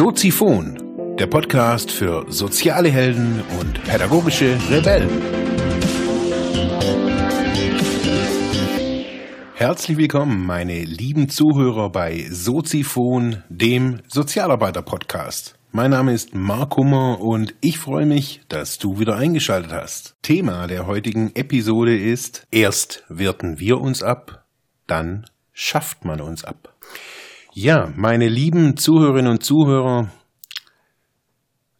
Soziphon, der Podcast für soziale Helden und pädagogische Rebellen. Herzlich willkommen, meine lieben Zuhörer bei Soziphon, dem Sozialarbeiter-Podcast. Mein Name ist Mark Hummer und ich freue mich, dass du wieder eingeschaltet hast. Thema der heutigen Episode ist, erst werten wir uns ab, dann schafft man uns ab. Ja, meine lieben Zuhörerinnen und Zuhörer,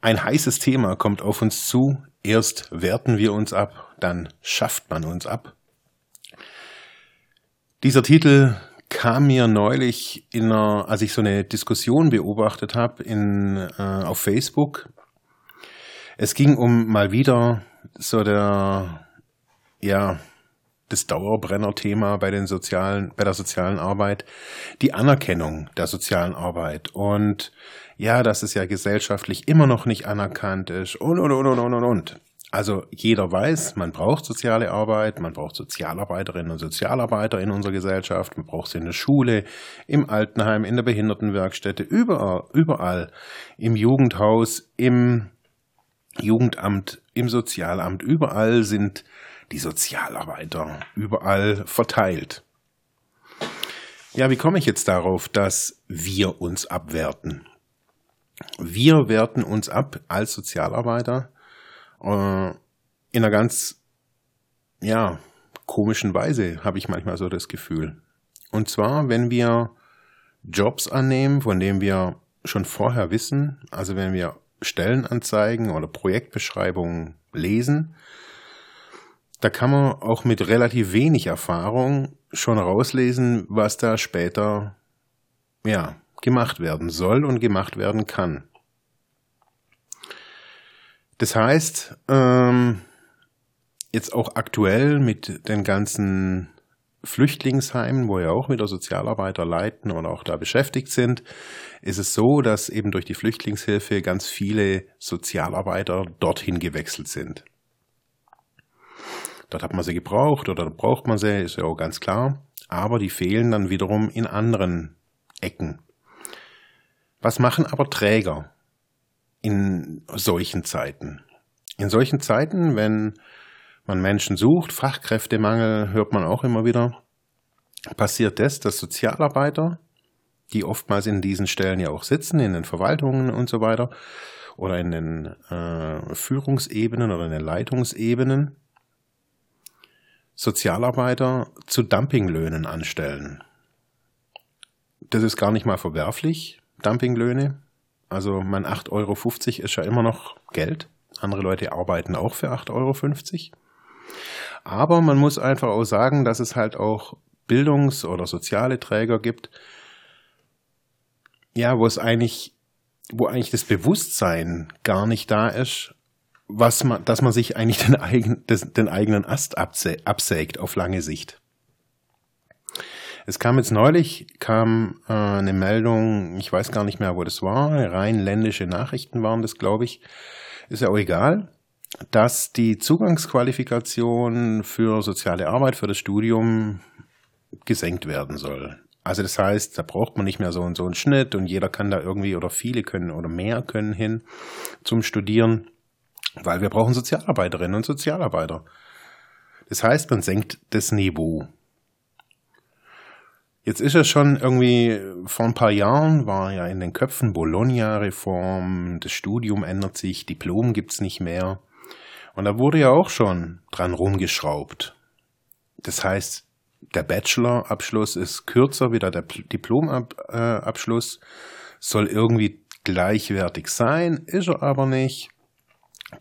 ein heißes Thema kommt auf uns zu. Erst werten wir uns ab, dann schafft man uns ab. Dieser Titel kam mir neulich in einer, als ich so eine Diskussion beobachtet habe in, äh, auf Facebook. Es ging um mal wieder so der, ja, das Dauerbrenner-Thema bei den sozialen, bei der sozialen Arbeit, die Anerkennung der sozialen Arbeit und ja, dass es ja gesellschaftlich immer noch nicht anerkannt ist und und und und und und. Also jeder weiß, man braucht soziale Arbeit, man braucht Sozialarbeiterinnen und Sozialarbeiter in unserer Gesellschaft, man braucht sie in der Schule, im Altenheim, in der Behindertenwerkstätte, überall, überall, im Jugendhaus, im Jugendamt, im Sozialamt, überall sind die Sozialarbeiter überall verteilt. Ja, wie komme ich jetzt darauf, dass wir uns abwerten? Wir werten uns ab als Sozialarbeiter äh, in einer ganz, ja, komischen Weise, habe ich manchmal so das Gefühl. Und zwar, wenn wir Jobs annehmen, von denen wir schon vorher wissen, also wenn wir Stellenanzeigen oder Projektbeschreibungen lesen, da kann man auch mit relativ wenig Erfahrung schon rauslesen, was da später ja, gemacht werden soll und gemacht werden kann. Das heißt, ähm, jetzt auch aktuell mit den ganzen Flüchtlingsheimen, wo ja auch wieder Sozialarbeiter leiten oder auch da beschäftigt sind, ist es so, dass eben durch die Flüchtlingshilfe ganz viele Sozialarbeiter dorthin gewechselt sind. Dort hat man sie gebraucht oder braucht man sie, ist ja auch ganz klar. Aber die fehlen dann wiederum in anderen Ecken. Was machen aber Träger in solchen Zeiten? In solchen Zeiten, wenn man Menschen sucht, Fachkräftemangel hört man auch immer wieder, passiert das, dass Sozialarbeiter, die oftmals in diesen Stellen ja auch sitzen, in den Verwaltungen und so weiter, oder in den äh, Führungsebenen oder in den Leitungsebenen, Sozialarbeiter zu Dumpinglöhnen anstellen. Das ist gar nicht mal verwerflich, Dumpinglöhne. Also mein 8,50 Euro ist ja immer noch Geld. Andere Leute arbeiten auch für 8,50 Euro. Aber man muss einfach auch sagen, dass es halt auch Bildungs- oder soziale Träger gibt, ja, wo es eigentlich, wo eigentlich das Bewusstsein gar nicht da ist, was man, dass man sich eigentlich den, eigen, des, den eigenen Ast absä absägt auf lange Sicht. Es kam jetzt neulich, kam äh, eine Meldung, ich weiß gar nicht mehr, wo das war, rein ländische Nachrichten waren das, glaube ich, ist ja auch egal, dass die Zugangsqualifikation für soziale Arbeit, für das Studium gesenkt werden soll. Also das heißt, da braucht man nicht mehr so und so einen Schnitt und jeder kann da irgendwie oder viele können oder mehr können hin zum Studieren weil wir brauchen Sozialarbeiterinnen und Sozialarbeiter. Das heißt, man senkt das Niveau. Jetzt ist es schon irgendwie, vor ein paar Jahren war ja in den Köpfen Bologna-Reform, das Studium ändert sich, Diplom gibt's nicht mehr. Und da wurde ja auch schon dran rumgeschraubt. Das heißt, der Bachelor-Abschluss ist kürzer wie der Diplom-Abschluss, soll irgendwie gleichwertig sein, ist er aber nicht.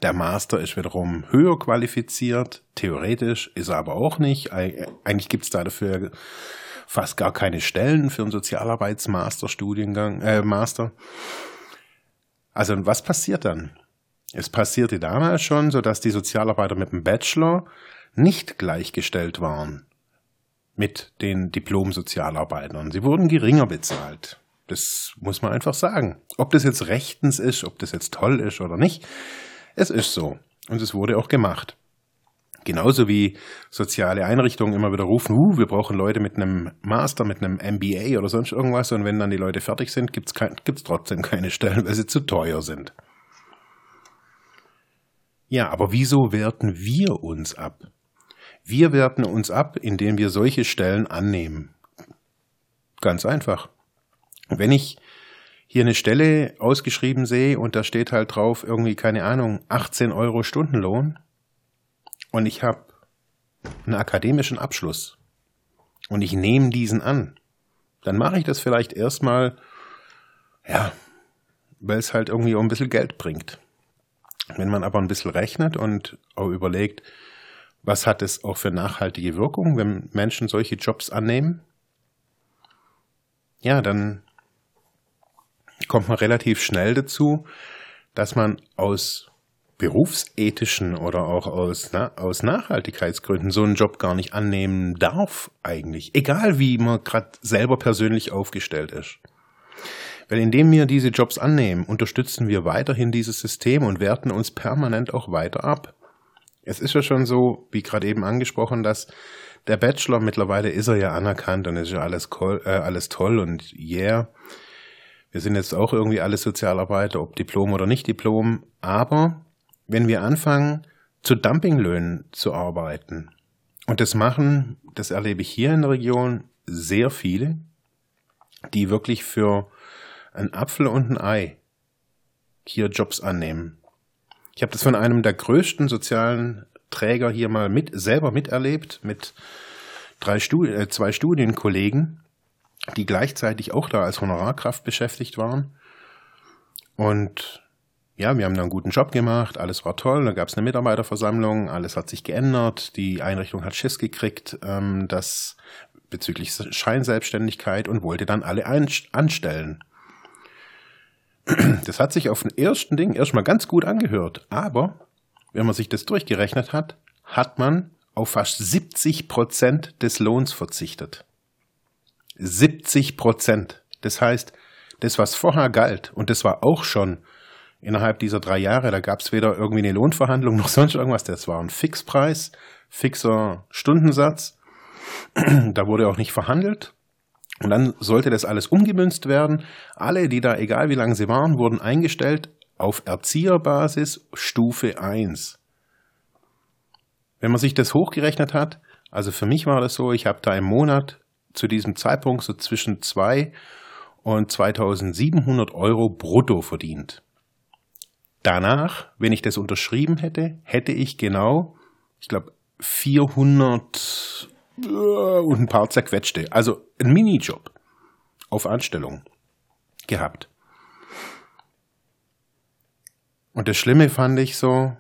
Der Master ist wiederum höher qualifiziert, theoretisch ist er aber auch nicht. Eigentlich gibt es da dafür fast gar keine Stellen für einen Sozialarbeitsmaster-Studiengang, äh, Master. Also was passiert dann? Es passierte damals schon, so dass die Sozialarbeiter mit dem Bachelor nicht gleichgestellt waren mit den Diplom-Sozialarbeitern. Sie wurden geringer bezahlt. Das muss man einfach sagen. Ob das jetzt rechtens ist, ob das jetzt toll ist oder nicht, es ist so. Und es wurde auch gemacht. Genauso wie soziale Einrichtungen immer wieder rufen, uh, wir brauchen Leute mit einem Master, mit einem MBA oder sonst irgendwas. Und wenn dann die Leute fertig sind, gibt's gibt's trotzdem keine Stellen, weil sie zu teuer sind. Ja, aber wieso werten wir uns ab? Wir werten uns ab, indem wir solche Stellen annehmen. Ganz einfach. Wenn ich hier eine Stelle ausgeschrieben sehe und da steht halt drauf irgendwie, keine Ahnung, 18 Euro Stundenlohn. Und ich habe einen akademischen Abschluss. Und ich nehme diesen an, dann mache ich das vielleicht erstmal, ja, weil es halt irgendwie auch ein bisschen Geld bringt. Wenn man aber ein bisschen rechnet und auch überlegt, was hat es auch für nachhaltige Wirkung, wenn Menschen solche Jobs annehmen, ja, dann kommt man relativ schnell dazu, dass man aus berufsethischen oder auch aus, na, aus Nachhaltigkeitsgründen so einen Job gar nicht annehmen darf eigentlich. Egal wie man gerade selber persönlich aufgestellt ist. Weil indem wir diese Jobs annehmen, unterstützen wir weiterhin dieses System und werten uns permanent auch weiter ab. Es ist ja schon so, wie gerade eben angesprochen, dass der Bachelor mittlerweile ist er ja anerkannt und ist ja alles, äh, alles toll und yeah. Wir sind jetzt auch irgendwie alle Sozialarbeiter, ob Diplom oder nicht Diplom, aber wenn wir anfangen, zu Dumpinglöhnen zu arbeiten, und das machen, das erlebe ich hier in der Region, sehr viele, die wirklich für ein Apfel und ein Ei hier Jobs annehmen. Ich habe das von einem der größten sozialen Träger hier mal mit selber miterlebt, mit drei Studi äh, zwei Studienkollegen, die gleichzeitig auch da als Honorarkraft beschäftigt waren. Und ja, wir haben da einen guten Job gemacht, alles war toll, da gab es eine Mitarbeiterversammlung, alles hat sich geändert, die Einrichtung hat Schiss gekriegt, ähm, das bezüglich Scheinselbstständigkeit und wollte dann alle anstellen. Das hat sich auf den ersten Ding erstmal ganz gut angehört, aber wenn man sich das durchgerechnet hat, hat man auf fast 70 Prozent des Lohns verzichtet. 70 Prozent. Das heißt, das, was vorher galt, und das war auch schon innerhalb dieser drei Jahre. Da gab es weder irgendwie eine Lohnverhandlung noch sonst irgendwas. Das war ein Fixpreis, fixer Stundensatz. da wurde auch nicht verhandelt. Und dann sollte das alles umgemünzt werden. Alle, die da, egal wie lange sie waren, wurden eingestellt auf Erzieherbasis Stufe 1. Wenn man sich das hochgerechnet hat, also für mich war das so, ich habe da im Monat zu diesem Zeitpunkt so zwischen 2 und 2700 Euro brutto verdient. Danach, wenn ich das unterschrieben hätte, hätte ich genau, ich glaube, 400 äh, und ein paar zerquetschte. Also ein Minijob auf Anstellung gehabt. Und das Schlimme fand ich so,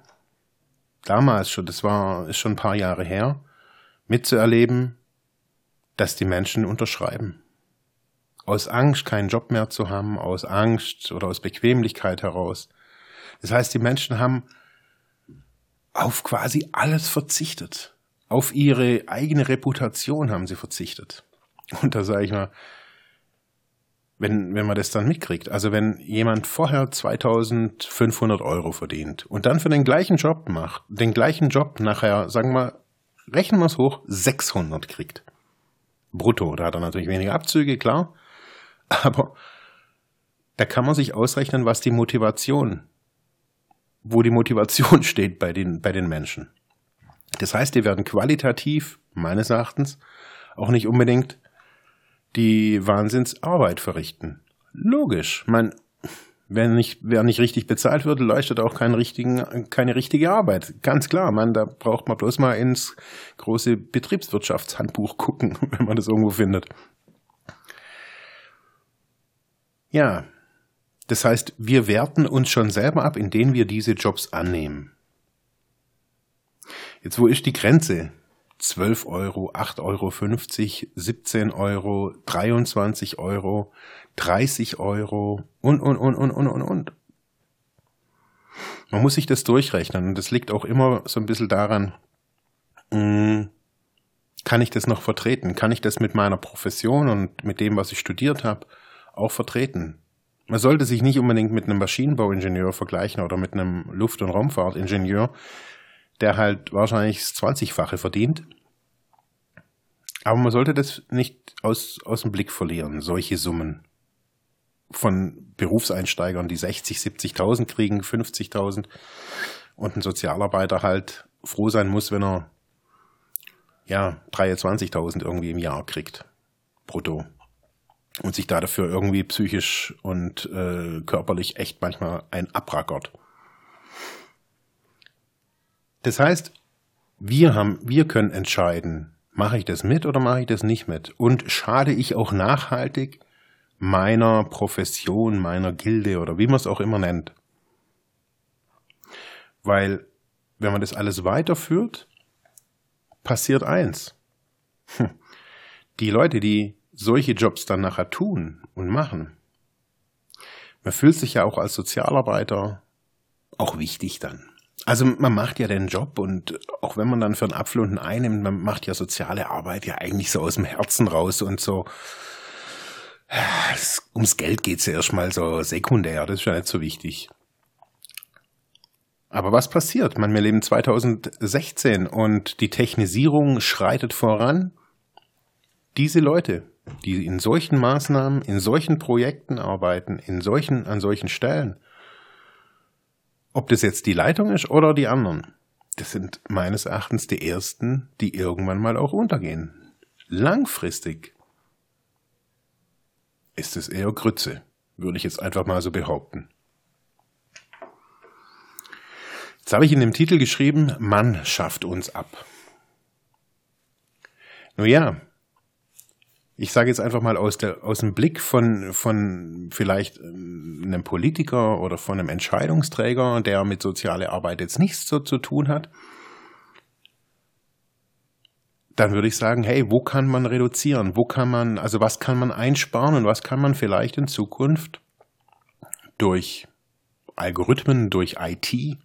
damals schon, das war, ist schon ein paar Jahre her, mitzuerleben, dass die Menschen unterschreiben. Aus Angst, keinen Job mehr zu haben, aus Angst oder aus Bequemlichkeit heraus. Das heißt, die Menschen haben auf quasi alles verzichtet. Auf ihre eigene Reputation haben sie verzichtet. Und da sage ich mal, wenn, wenn man das dann mitkriegt, also wenn jemand vorher 2500 Euro verdient und dann für den gleichen Job macht, den gleichen Job nachher, sagen wir, rechnen wir es hoch, 600 kriegt. Brutto, da hat er natürlich weniger Abzüge, klar. Aber da kann man sich ausrechnen, was die Motivation wo die Motivation steht bei den, bei den Menschen. Das heißt, die werden qualitativ, meines Erachtens, auch nicht unbedingt die Wahnsinnsarbeit verrichten. Logisch. Man, wenn nicht, wer nicht richtig bezahlt wird, leistet auch keine richtige Arbeit. Ganz klar, man, da braucht man bloß mal ins große Betriebswirtschaftshandbuch gucken, wenn man das irgendwo findet. Ja, das heißt, wir werten uns schon selber ab, indem wir diese Jobs annehmen. Jetzt, wo ist die Grenze? 12 Euro, 8,50 Euro, 17 Euro, 23 Euro, 30 Euro und, und, und, und, und, und, und. Man muss sich das durchrechnen und das liegt auch immer so ein bisschen daran, hm, kann ich das noch vertreten? Kann ich das mit meiner Profession und mit dem, was ich studiert habe, auch vertreten? Man sollte sich nicht unbedingt mit einem Maschinenbauingenieur vergleichen oder mit einem Luft- und Raumfahrtingenieur, der halt wahrscheinlich das 20-fache verdient. Aber man sollte das nicht aus, aus dem Blick verlieren, solche Summen von Berufseinsteigern, die 60, 70.000 kriegen, 50.000 und ein Sozialarbeiter halt froh sein muss, wenn er ja 23.000 irgendwie im Jahr kriegt, brutto. Und sich da dafür irgendwie psychisch und äh, körperlich echt manchmal ein abrackert. Das heißt, wir haben, wir können entscheiden, mache ich das mit oder mache ich das nicht mit? Und schade ich auch nachhaltig meiner Profession, meiner Gilde oder wie man es auch immer nennt? Weil, wenn man das alles weiterführt, passiert eins. Hm. Die Leute, die solche Jobs dann nachher tun und machen, man fühlt sich ja auch als Sozialarbeiter auch wichtig dann. Also man macht ja den Job und auch wenn man dann für einen Apfel und ein Ei nimmt, man macht ja soziale Arbeit ja eigentlich so aus dem Herzen raus und so. Ums Geld geht's ja erstmal so sekundär, das ist ja nicht so wichtig. Aber was passiert? Man, wir leben 2016 und die Technisierung schreitet voran. Diese Leute, die in solchen Maßnahmen, in solchen Projekten arbeiten, in solchen, an solchen Stellen, ob das jetzt die Leitung ist oder die anderen, das sind meines Erachtens die ersten, die irgendwann mal auch untergehen. Langfristig ist es eher Grütze, würde ich jetzt einfach mal so behaupten. Jetzt habe ich in dem Titel geschrieben, Mann schafft uns ab. Nun ja, ich sage jetzt einfach mal aus, der, aus dem Blick von, von vielleicht äh, einem Politiker oder von einem Entscheidungsträger, der mit sozialer Arbeit jetzt nichts so zu tun hat, dann würde ich sagen, hey, wo kann man reduzieren? Wo kann man, also was kann man einsparen und was kann man vielleicht in Zukunft durch Algorithmen, durch IT,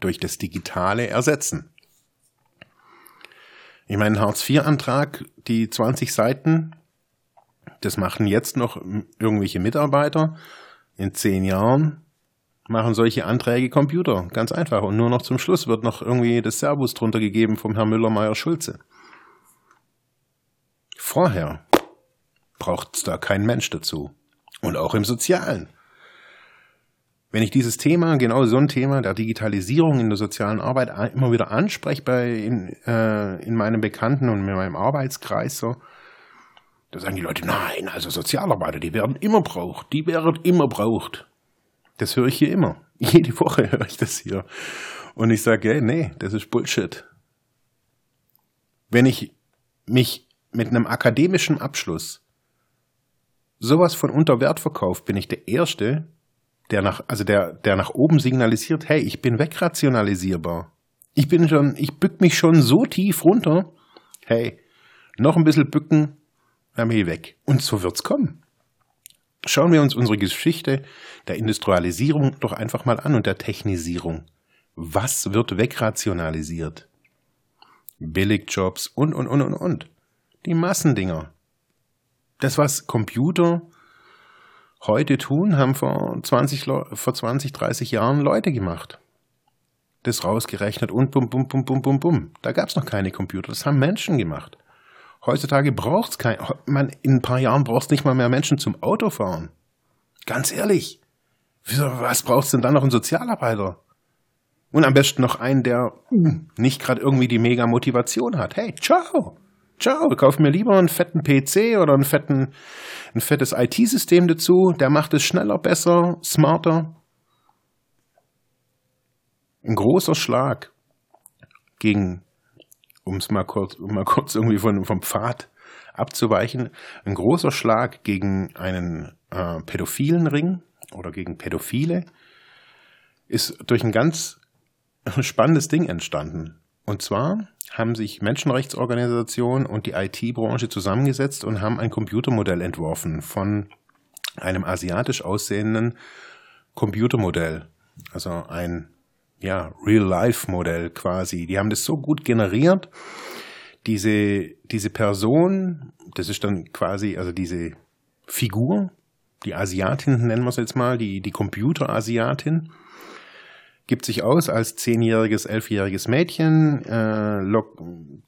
durch das Digitale ersetzen? Ich meine, Hartz-IV-Antrag, die 20 Seiten, das machen jetzt noch irgendwelche Mitarbeiter. In zehn Jahren machen solche Anträge Computer. Ganz einfach. Und nur noch zum Schluss wird noch irgendwie das Servus drunter gegeben vom Herrn Müller-Meyer-Schulze. Vorher braucht es da kein Mensch dazu. Und auch im Sozialen. Wenn ich dieses Thema, genau so ein Thema der Digitalisierung in der sozialen Arbeit immer wieder anspreche bei in, äh, in meinem Bekannten und in meinem Arbeitskreis so, da sagen die Leute, nein, also Sozialarbeiter, die werden immer braucht, die werden immer braucht. Das höre ich hier immer. Jede Woche höre ich das hier. Und ich sage, hey, nee, das ist Bullshit. Wenn ich mich mit einem akademischen Abschluss sowas von unter Wert verkaufe, bin ich der Erste, der nach, also der, der nach oben signalisiert, hey, ich bin wegrationalisierbar. Ich bin schon, ich bück mich schon so tief runter. Hey, noch ein bisschen bücken, dann bin ich weg. Und so wird's kommen. Schauen wir uns unsere Geschichte der Industrialisierung doch einfach mal an und der Technisierung. Was wird wegrationalisiert? Billigjobs und, und, und, und, und. Die Massendinger. Das, was Computer heute tun, haben vor 20, vor 20 30 Jahren Leute gemacht. Das rausgerechnet und bum, bum, bum, bum, bum, bum. Da gab es noch keine Computer. Das haben Menschen gemacht. Heutzutage braucht es kein, man, in ein paar Jahren braucht nicht mal mehr Menschen zum Autofahren. Ganz ehrlich. Was braucht es denn dann noch einen Sozialarbeiter? Und am besten noch einen, der nicht gerade irgendwie die mega Motivation hat. Hey, ciao. Ciao, kauf mir lieber einen fetten PC oder einen fetten, ein fettes IT-System dazu. Der macht es schneller, besser, smarter. Ein großer Schlag gegen, um es mal kurz, um mal kurz irgendwie von, vom Pfad abzuweichen, ein großer Schlag gegen einen äh, pädophilen Ring oder gegen Pädophile ist durch ein ganz spannendes Ding entstanden. Und zwar haben sich Menschenrechtsorganisationen und die IT-Branche zusammengesetzt und haben ein Computermodell entworfen von einem asiatisch aussehenden Computermodell. Also ein ja, Real-Life-Modell quasi. Die haben das so gut generiert. Diese, diese Person, das ist dann quasi, also diese Figur, die Asiatin nennen wir es jetzt mal, die, die Computer-Asiatin, gibt sich aus als zehnjähriges, elfjähriges Mädchen. Äh,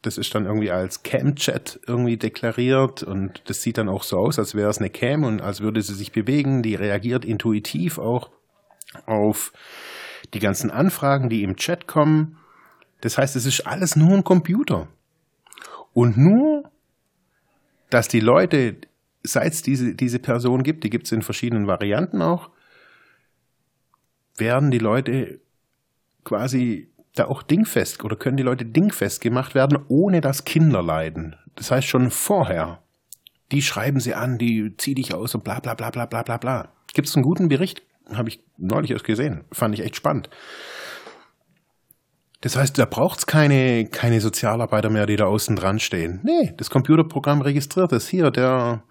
das ist dann irgendwie als Cam-Chat irgendwie deklariert und das sieht dann auch so aus, als wäre es eine Cam und als würde sie sich bewegen. Die reagiert intuitiv auch auf die ganzen Anfragen, die im Chat kommen. Das heißt, es ist alles nur ein Computer. Und nur, dass die Leute, seit es diese, diese Person gibt, die gibt es in verschiedenen Varianten auch, werden die Leute quasi da auch dingfest oder können die Leute dingfest gemacht werden, ohne dass Kinder leiden. Das heißt schon vorher. Die schreiben sie an, die zieh dich aus und bla bla bla bla bla bla bla. Gibt es einen guten Bericht? Habe ich neulich erst gesehen. Fand ich echt spannend. Das heißt, da braucht's keine, keine Sozialarbeiter mehr, die da außen dran stehen. Nee, das Computerprogramm registriert es. Hier, der, der,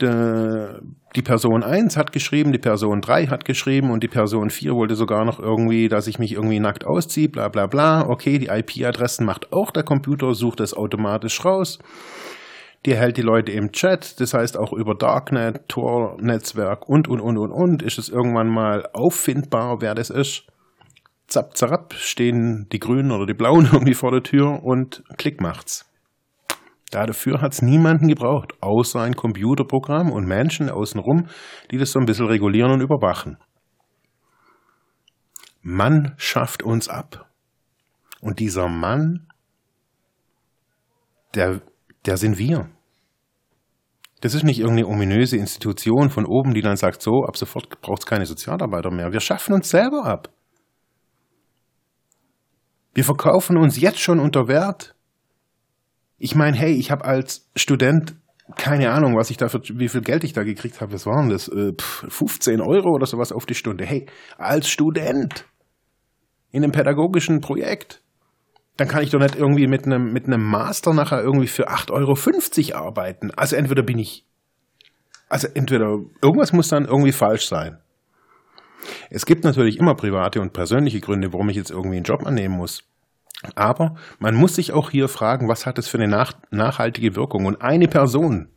die Person 1 hat geschrieben, die Person 3 hat geschrieben und die Person 4 wollte sogar noch irgendwie, dass ich mich irgendwie nackt ausziehe, bla bla bla. Okay, die IP-Adressen macht auch der Computer, sucht es automatisch raus. Die hält die Leute im Chat, das heißt auch über Darknet, Tor-Netzwerk und, und, und, und, und, ist es irgendwann mal auffindbar, wer das ist. Zapp, zapp, stehen die Grünen oder die Blauen irgendwie vor der Tür und Klick macht's. Dafür hat's niemanden gebraucht, außer ein Computerprogramm und Menschen außenrum, die das so ein bisschen regulieren und überwachen. Mann schafft uns ab. Und dieser Mann, der der sind wir. Das ist nicht irgendeine ominöse Institution von oben, die dann sagt, so, ab sofort braucht es keine Sozialarbeiter mehr. Wir schaffen uns selber ab. Wir verkaufen uns jetzt schon unter Wert. Ich meine, hey, ich habe als Student keine Ahnung, was ich da für, wie viel Geld ich da gekriegt habe. Was waren das? Äh, 15 Euro oder sowas auf die Stunde. Hey, als Student in einem pädagogischen Projekt dann kann ich doch nicht irgendwie mit einem, mit einem Master nachher irgendwie für 8,50 Euro arbeiten. Also entweder bin ich, also entweder irgendwas muss dann irgendwie falsch sein. Es gibt natürlich immer private und persönliche Gründe, warum ich jetzt irgendwie einen Job annehmen muss. Aber man muss sich auch hier fragen, was hat es für eine nach, nachhaltige Wirkung? Und eine Person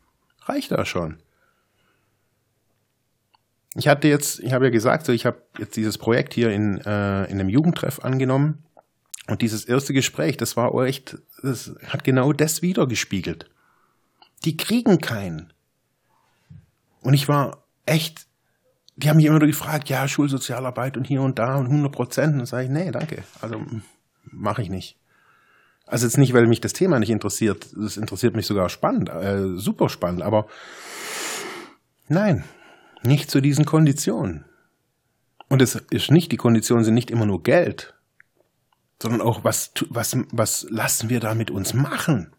reicht da schon. Ich hatte jetzt, ich habe ja gesagt, so ich habe jetzt dieses Projekt hier in, äh, in einem Jugendtreff angenommen und dieses erste Gespräch, das war echt, das hat genau das wiedergespiegelt. Die kriegen keinen. Und ich war echt, die haben mich immer nur gefragt, ja, Schulsozialarbeit und hier und da und 100 Prozent. Und dann sage ich, nee, danke. Also mache ich nicht. Also jetzt nicht, weil mich das Thema nicht interessiert. Das interessiert mich sogar spannend, äh, super spannend. Aber nein, nicht zu diesen Konditionen. Und es ist nicht, die Konditionen sind nicht immer nur Geld sondern auch, was, was, was lassen wir da mit uns machen?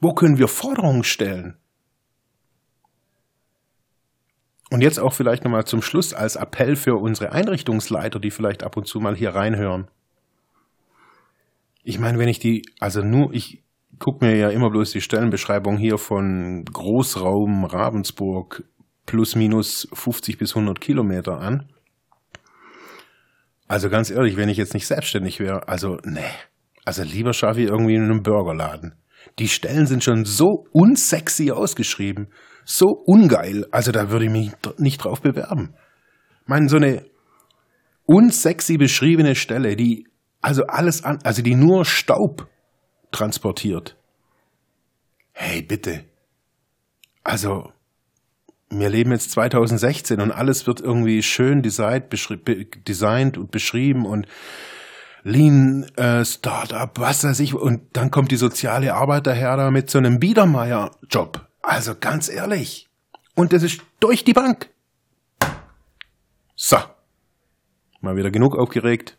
Wo können wir Forderungen stellen? Und jetzt auch vielleicht nochmal zum Schluss als Appell für unsere Einrichtungsleiter, die vielleicht ab und zu mal hier reinhören. Ich meine, wenn ich die, also nur, ich gucke mir ja immer bloß die Stellenbeschreibung hier von Großraum Ravensburg plus minus 50 bis 100 Kilometer an. Also ganz ehrlich, wenn ich jetzt nicht selbstständig wäre, also nee. Also lieber schaffe ich irgendwie in einem Burgerladen. Die Stellen sind schon so unsexy ausgeschrieben, so ungeil, also da würde ich mich nicht drauf bewerben. Ich meine, so eine unsexy beschriebene Stelle, die also alles an, also die nur Staub transportiert. Hey, bitte. Also, wir leben jetzt 2016 und alles wird irgendwie schön designt, designt und beschrieben und Lean äh, Startup, was weiß ich. Und dann kommt die soziale Arbeit daher da mit so einem Biedermeier-Job. Also ganz ehrlich. Und das ist durch die Bank. So. Mal wieder genug aufgeregt.